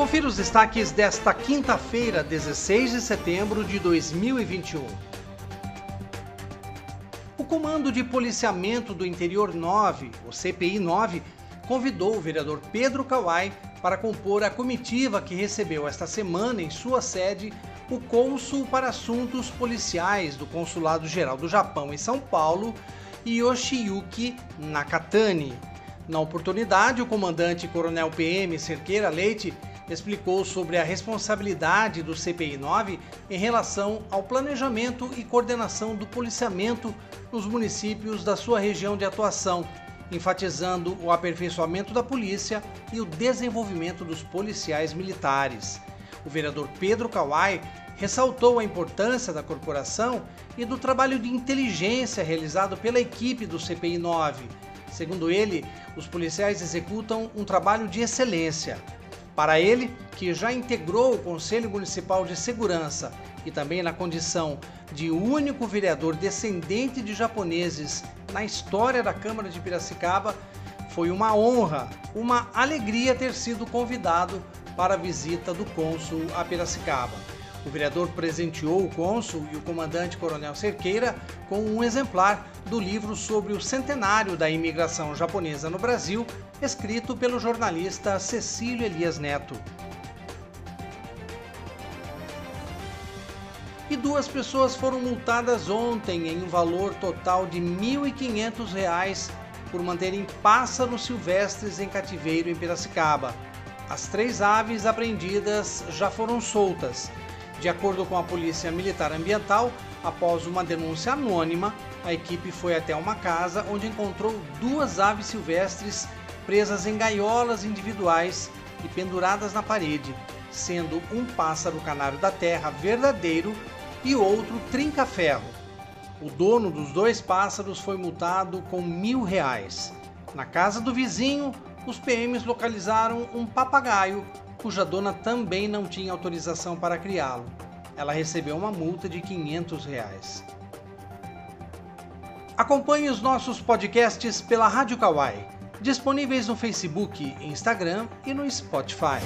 Confira os destaques desta quinta-feira, 16 de setembro de 2021. O Comando de Policiamento do Interior 9, o CPI 9, convidou o vereador Pedro Kawai para compor a comitiva que recebeu esta semana em sua sede o cônsul para assuntos policiais do Consulado Geral do Japão em São Paulo, Yoshiyuki Nakatani. Na oportunidade, o comandante Coronel PM Cerqueira Leite explicou sobre a responsabilidade do CPI 9 em relação ao planejamento e coordenação do policiamento nos municípios da sua região de atuação, enfatizando o aperfeiçoamento da polícia e o desenvolvimento dos policiais militares. O vereador Pedro Kawai ressaltou a importância da corporação e do trabalho de inteligência realizado pela equipe do CPI 9. Segundo ele, os policiais executam um trabalho de excelência. Para ele, que já integrou o Conselho Municipal de Segurança e também na condição de único vereador descendente de japoneses na história da Câmara de Piracicaba, foi uma honra, uma alegria ter sido convidado para a visita do cônsul a Piracicaba. O vereador presenteou o cônsul e o comandante Coronel Cerqueira com um exemplar do livro sobre o centenário da imigração japonesa no Brasil, escrito pelo jornalista Cecílio Elias Neto. E duas pessoas foram multadas ontem em um valor total de R$ 1.500 por manterem pássaros silvestres em cativeiro em Piracicaba. As três aves apreendidas já foram soltas de acordo com a Polícia Militar Ambiental, após uma denúncia anônima, a equipe foi até uma casa onde encontrou duas aves silvestres presas em gaiolas individuais e penduradas na parede, sendo um pássaro canário da terra verdadeiro e outro trinca-ferro. O dono dos dois pássaros foi multado com mil reais. Na casa do vizinho, os PMs localizaram um papagaio cuja dona também não tinha autorização para criá-lo. Ela recebeu uma multa de 500 reais. Acompanhe os nossos podcasts pela Rádio Kawai, disponíveis no Facebook, Instagram e no Spotify.